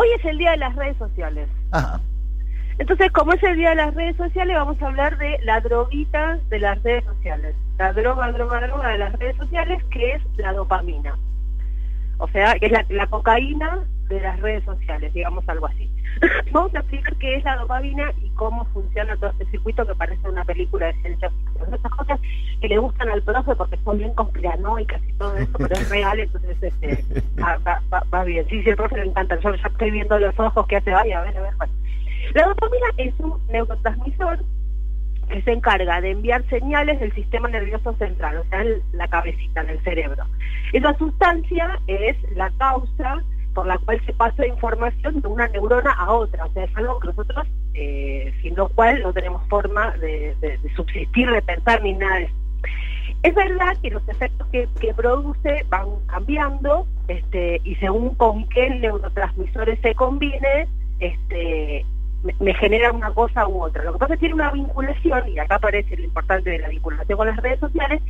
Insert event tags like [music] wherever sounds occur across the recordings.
Hoy es el día de las redes sociales. Ajá. Entonces, como es el día de las redes sociales, vamos a hablar de la droguita de las redes sociales. La droga, droga, droga de las redes sociales, que es la dopamina. O sea, que es la, la cocaína de las redes sociales, digamos algo así. [laughs] Vamos a explicar qué es la dopamina y cómo funciona todo este circuito que parece una película de ciencia ficción. Esas cosas que le gustan al profe porque son bien conspiranoicas y todo eso, pero es [laughs] real, entonces este, va, va- va- va bien. Sí, sí, el profe le encanta. Yo ya estoy viendo los ojos que hace, vaya, a ver, a ver. bueno. La dopamina es un neurotransmisor que se encarga de enviar señales del sistema nervioso central, o sea, la cabecita, en el cerebro. Esa sustancia es la causa por la cual se pasa información de una neurona a otra, o sea, es algo que nosotros, eh, sin lo cual no tenemos forma de subsistir, de pensar ni nada de eso. Es verdad que los efectos que, que produce van cambiando este, y según con qué neurotransmisores se combine, este, me, genera una cosa u otra. Lo que pasa es que tiene una vinculación, y acá aparece lo importante de la vinculación con las redes sociales,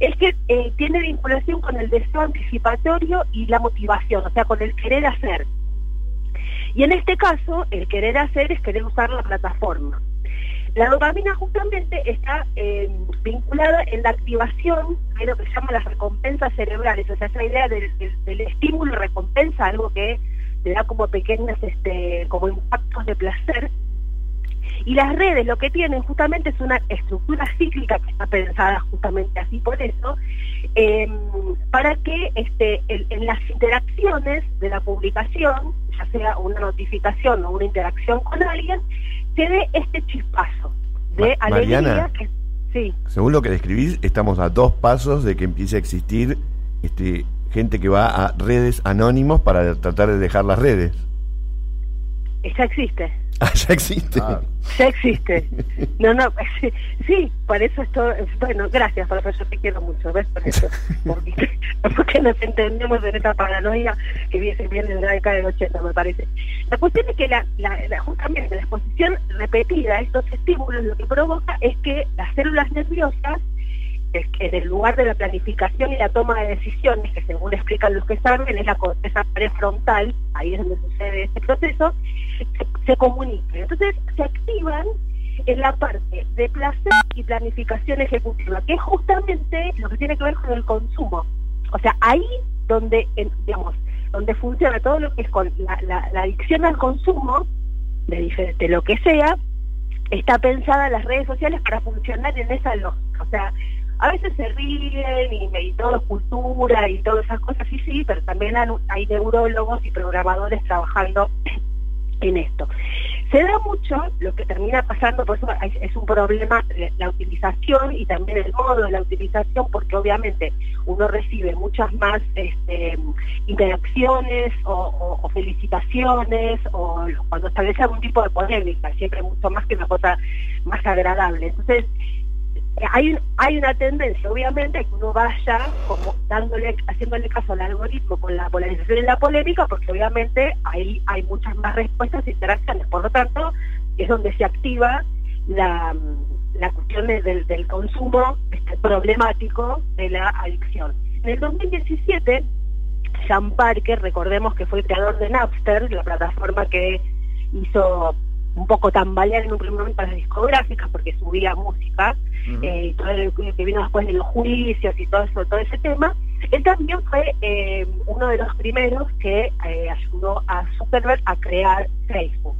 es que eh, tiene vinculación con el deseo anticipatorio y la motivación, o sea, con el querer hacer. Y en este caso, el querer hacer es querer usar la plataforma. La dopamina justamente está eh, vinculada en la activación de lo que se llama las recompensas cerebrales, o sea, esa idea del, estímulo recompensa, algo que te da como pequeñas, este, como impactos de placer. Y las redes lo que tienen justamente es una estructura cíclica que está pensada justamente así por eso, eh, para que este, en, en las interacciones de la publicación, ya sea una notificación o una interacción con alguien, se dé este chispazo de Ma- alegría Mariana. que sí, Según lo que describís, estamos a dos pasos de que empiece a existir este, gente que va a redes anónimos para tratar de dejar las redes. ya existe. [laughs] Ah, ya existe. Ah. Ya existe. No, no, [laughs] sí, por eso esto, bueno, gracias, profesor, yo te quiero mucho, ¿ves? Por eso, [laughs] porque, porque nos entendemos en esta paranoia que viene, viene de la década del 80, me parece. La cuestión es que la, la- la- justamente la exposición repetida a estos estímulos lo que provoca es que las células nerviosas, es que en el lugar de la planificación y la toma de decisiones, que según explican los que saben, es la corteza prefrontal, ahí es donde sucede este proceso, se, se comunican. Entonces se activan en la parte de placer y planificación ejecutiva, que es justamente lo que tiene que ver con el consumo. O sea, ahí donde, digamos, donde funciona todo lo que es con la, adicción al consumo, de, de lo que sea, está pensada las redes sociales para funcionar en esa lógica. O sea, a veces se ríen y, y todo cultura y todas esas cosas, sí, sí, pero también hay, neurólogos y programadores trabajando [clears throat] en esto. Se da mucho lo que termina pasando, por eso es un problema la utilización y también el modo de la utilización, porque obviamente uno recibe muchas más este, interacciones o, o- felicitaciones o cuando establece algún tipo de polémica, siempre mucho más que una cosa más agradable. Entonces, hay un- hay una tendencia obviamente que uno vaya como dándole haciéndole caso al algoritmo con la polarización y la polémica porque obviamente ahí hay muchas más respuestas e interacciones. Por lo tanto es donde se activa la, la cuestión de- del, del consumo este, problemático de la adicción. En el 2017 Sean Parker recordemos que fue el creador de Napster la plataforma que hizo un poco tambalear en un primer momento a las discográficas porque subía música Ujú. eh, y todo lo que vino después de los juicios y todo eso, todo ese tema, él también fue eh, uno de los primeros que eh, ayudó a Zuckerberg a crear Facebook.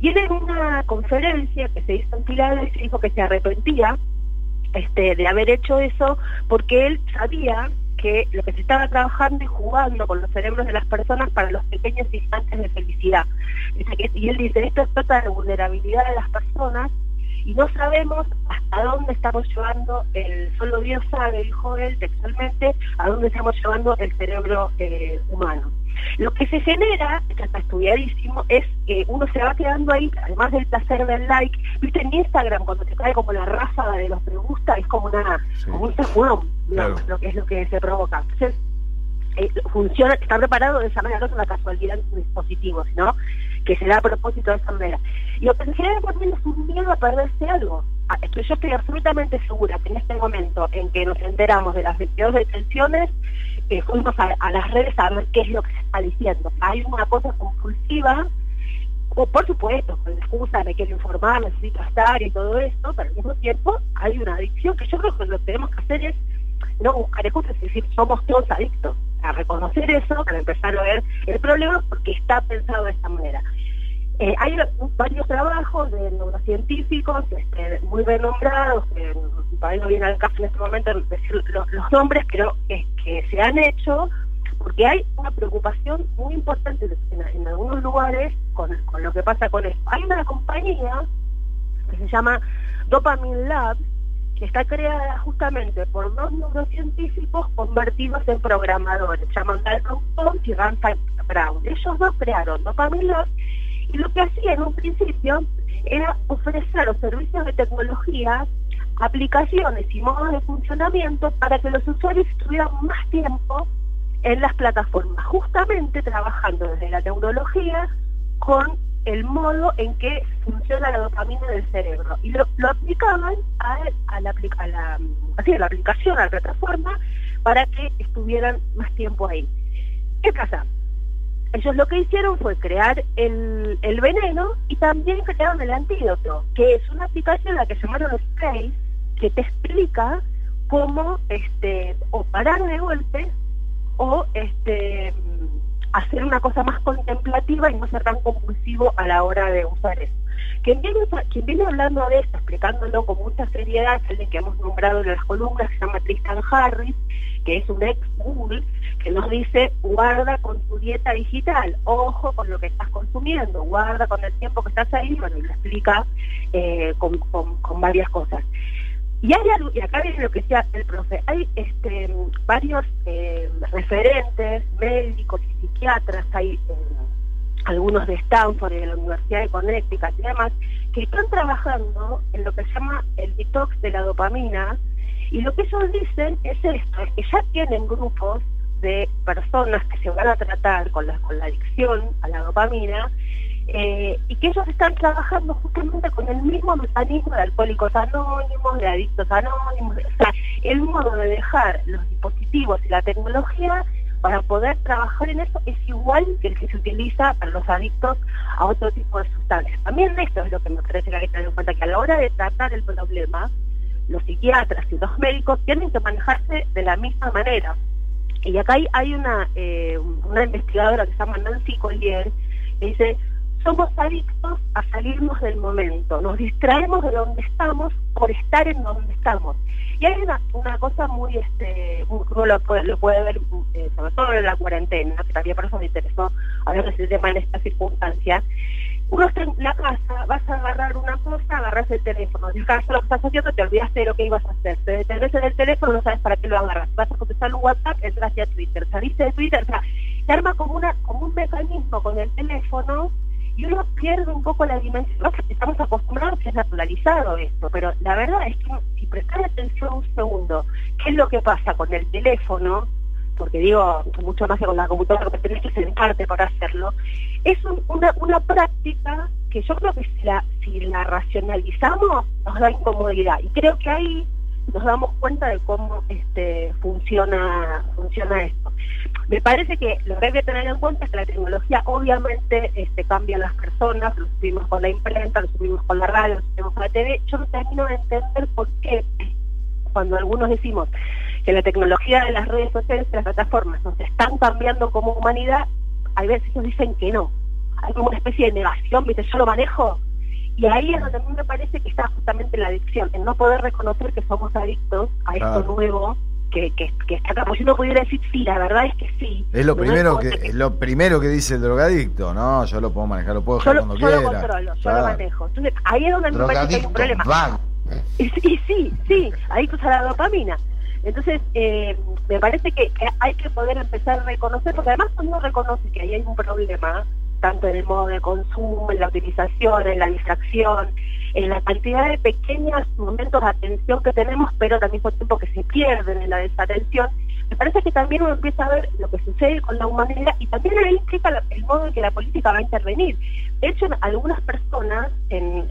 Y él en una conferencia que se hizo en Filadelfia dijo que se arrepentía este, de haber hecho eso porque él sabía que lo que se estaba trabajando y jugando con los cerebros de las personas para los pequeños instantes de felicidad. Y él dice, esto trata de vulnerabilidad de las personas y no sabemos hasta dónde estamos llevando, el solo Dios sabe, dijo él textualmente, a dónde estamos llevando el cerebro eh, humano. Lo que se genera, que está estudiadísimo, es que uno se va quedando ahí, además del placer del like, viste en Instagram cuando te cae como la ráfaga de los me gusta, es como una, Sí. como un sacudón, Claro. lo que es lo que se provoca. Entonces, eh, funciona, está preparado de esa manera, no es una casualidad en un dispositivo, sino que se da a propósito de esa manera. Y lo que se genera también es un miedo a perderse algo. Ah, Yo estoy absolutamente segura que en este momento en que nos enteramos de las 22 detenciones, eh, fuimos a, las redes a ver qué es lo que se está diciendo. Hay una cosa compulsiva, o por supuesto, con excusa de quiero informar, necesito estar y todo esto, pero al mismo tiempo hay una adicción que yo creo que lo que tenemos que hacer es no buscar excusas, es decir, somos todos adictos. A reconocer eso, para empezar a ver el problema, porque está pensado de esta manera. Eh, hay varios trabajos de neurocientíficos este, muy renombrados, para no viene al caso en este momento decir los, nombres, pero es que se han hecho porque hay una preocupación muy importante en, algunos lugares con, lo que pasa con esto. Hay una compañía que se llama Dopamine Lab, que está creada justamente por dos neurocientíficos convertidos en programadores, llaman Dalton y Ranside Brown. Ellos dos crearon Dopamine Lab y lo que hacía en un principio era ofrecer los servicios de tecnología, aplicaciones y modos de funcionamiento para que los usuarios estuvieran más tiempo en las plataformas, justamente trabajando desde la tecnología con el modo en que funciona la dopamina del cerebro. Y lo, aplicaban la, a la aplicación, a la plataforma, para que estuvieran más tiempo ahí. ¿Qué pasa? Ellos lo que hicieron fue crear el, veneno y también crearon el antídoto, que es una aplicación a la que llamaron Space, que te explica cómo este, o parar de golpe o este, hacer una cosa más contemplativa y no ser tan compulsivo a la hora de usar eso. Quien viene, hablando de esto, explicándolo con mucha seriedad, es alguien que hemos nombrado en las columnas, se llama Tristan Harris, que es un ex Google, que nos dice guarda con tu dieta digital, ojo con lo que estás consumiendo, guarda con el tiempo que estás ahí, bueno, y lo explica eh, con, varias cosas. Y hay algo, y acá viene lo que decía el profe, hay este, varios eh, referentes, médicos y psiquiatras, hay eh, algunos de Stanford y de la Universidad de Connecticut y demás, que están trabajando en lo que se llama el detox de la dopamina, y lo que ellos dicen es esto, es que ya tienen grupos de personas que se van a tratar con la, adicción a la dopamina eh, y que ellos están trabajando justamente con el mismo mecanismo de alcohólicos anónimos, de adictos anónimos, o sea, el modo de dejar los dispositivos y la tecnología para poder trabajar en eso es igual que el que se utiliza para los adictos a otro tipo de sustancias. También esto es lo que me parece que hay que tener en cuenta, que a la hora de tratar el problema, los psiquiatras y los médicos tienen que manejarse de la misma manera. Y acá hay, una, eh, una investigadora que se llama Nancy Collier, que dice, somos adictos a salirnos del momento, nos distraemos de donde estamos por estar en donde estamos. Y hay una, una cosa muy, este, uno lo puede, lo puede ver, eh, sobre todo en la cuarentena, que también por eso me interesó hablar de ese tema en esta circunstancia, uno está en la casa, vas a agarrar una cosa, agarras el teléfono, dejas lo que estás haciendo, te olvidaste de lo que ibas a hacer, te detenés en el teléfono, no sabes para qué lo agarras, vas a contestar un WhatsApp, entras a Twitter, saliste de Twitter, o sea, se arma como, una, como un mecanismo con el teléfono y uno pierde un poco la dimensión, estamos acostumbrados que es naturalizado esto, pero la verdad es que si prestas atención un segundo, ¿qué es lo que pasa con el teléfono? porque digo, mucho más que con la computadora, porque tenés que sentarte para hacerlo, es una, una práctica que yo creo que si la, si la racionalizamos nos da incomodidad. Y creo que ahí nos damos cuenta de cómo este, funciona, funciona esto. Me parece que lo que hay que tener en cuenta es que la tecnología obviamente este, cambia a las personas, lo subimos con la imprenta, lo subimos con la radio, lo subimos con la TV. Yo no termino de entender por qué cuando algunos decimos que la tecnología de las redes sociales y las plataformas nos están cambiando como humanidad, hay veces ellos dicen que no. Hay como una especie de negación, ¿viste? Yo lo manejo. Y ahí es donde a mí me parece que está justamente la adicción, en no poder reconocer que somos adictos a esto nuevo que, que, está acá. Porque si uno pudiera decir, sí, la verdad es que sí. Es lo primero que, es lo primero que dice el drogadicto, ¿no? Yo lo puedo manejar, lo puedo dejar cuando yo quiera. Yo lo controlo, yo lo manejo. Entonces, ahí es donde me parece que hay un problema. Y, y, sí, sí, adictos a la dopamina. Entonces, eh, me parece que, hay que poder empezar a reconocer, porque además cuando uno reconoce que ahí hay un problema, tanto en el modo de consumo, en la utilización, en la distracción, en la cantidad de pequeños momentos de atención que tenemos, pero al mismo tiempo que se pierden en la desatención, me parece que también uno empieza a ver lo que sucede con la humanidad y también ahí implica el modo en que la política va a intervenir. De hecho, algunas personas en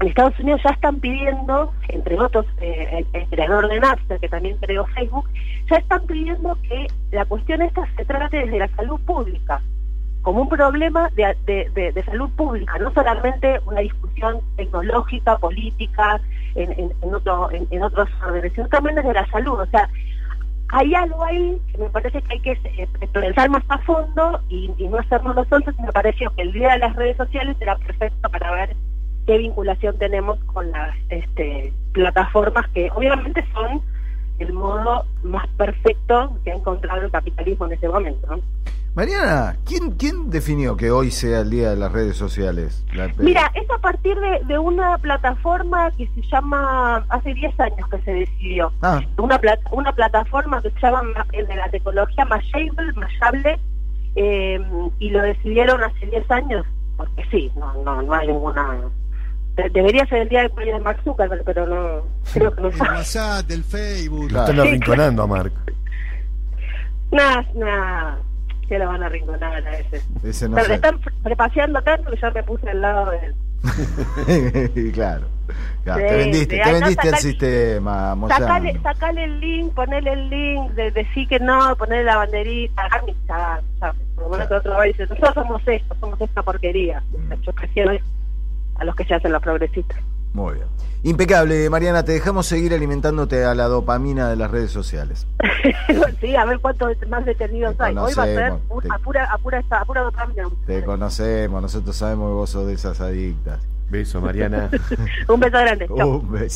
Estados Unidos ya están pidiendo, entre otros, eh, el, el, creador de Napster, que también creó Facebook, ya están pidiendo que la cuestión esta se trate desde la salud pública, como un problema de, salud pública, no solamente una discusión tecnológica, política, en, en, en, otro, en, en otros órdenes, sino también desde la salud. O sea, hay algo ahí que me parece que hay que eh, pensar más a fondo y, no hacernos los once, me pareció que el día de las redes sociales era perfecto para ver qué vinculación tenemos con las este, plataformas que obviamente son el modo más perfecto que ha encontrado el capitalismo en ese momento. Mariana, ¿quién, ¿quién definió que hoy sea el día de las redes sociales? La... Mira, es a partir de, de, una plataforma que se llama, hace 10 años que se decidió, ah. una, una plataforma que se llama de la tecnología Mashable, Mashable eh, y lo decidieron hace 10 años, porque sí, no, no, no hay ninguna debería ser el día del cumpleaños de Mark Zuckerberg, pero no creo que no El WhatsApp, del Facebook. Lo están arrinconando a Mark. Nada, nada. Que lo van a arrinconar a ese. ese no pero están prepaseando tanto que yo me puse al lado de él. [laughs] claro. claro. te vendiste, te vendiste no, el sistema, sacale, sacale, el link, ponele el link, de decir que no, ponerle la banderita, chat, por lo menos que otro va y dice, nosotros somos esto, somos esta porquería. Mm. Yo prefiero esto a los que se hacen los progresistas. Muy bien. Impecable, Mariana, te dejamos seguir alimentándote a la dopamina de las redes sociales. [laughs] sí, a ver cuántos más detenidos hay. Hoy va a ser te, a, pura, a, pura, a pura dopamina. Te conocemos, nosotros sabemos que vos sos de esas adictas. Beso, Mariana. [laughs] un beso grande. Un beso.